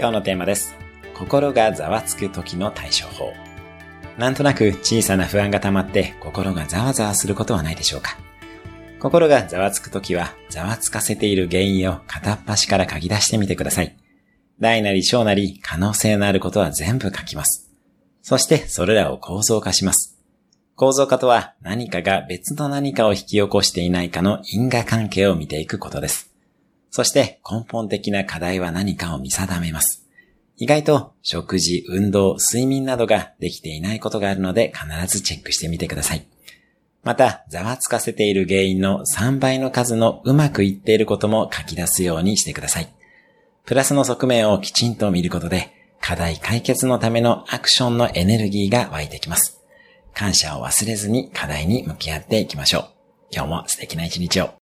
今日のテーマです。心がざわつく時の対処法。なんとなく小さな不安が溜まって心がざわざわすることはないでしょうか心がざわつく時は、ざわつかせている原因を片っ端から書き出してみてください。大なり小なり可能性のあることは全部書きます。そしてそれらを構造化します。構造化とは何かが別の何かを引き起こしていないかの因果関係を見ていくことです。そして根本的な課題は何かを見定めます。意外と食事、運動、睡眠などができていないことがあるので必ずチェックしてみてください。また、ざわつかせている原因の3倍の数のうまくいっていることも書き出すようにしてください。プラスの側面をきちんと見ることで、課題解決のためのアクションのエネルギーが湧いてきます。感謝を忘れずに課題に向き合っていきましょう。今日も素敵な一日を。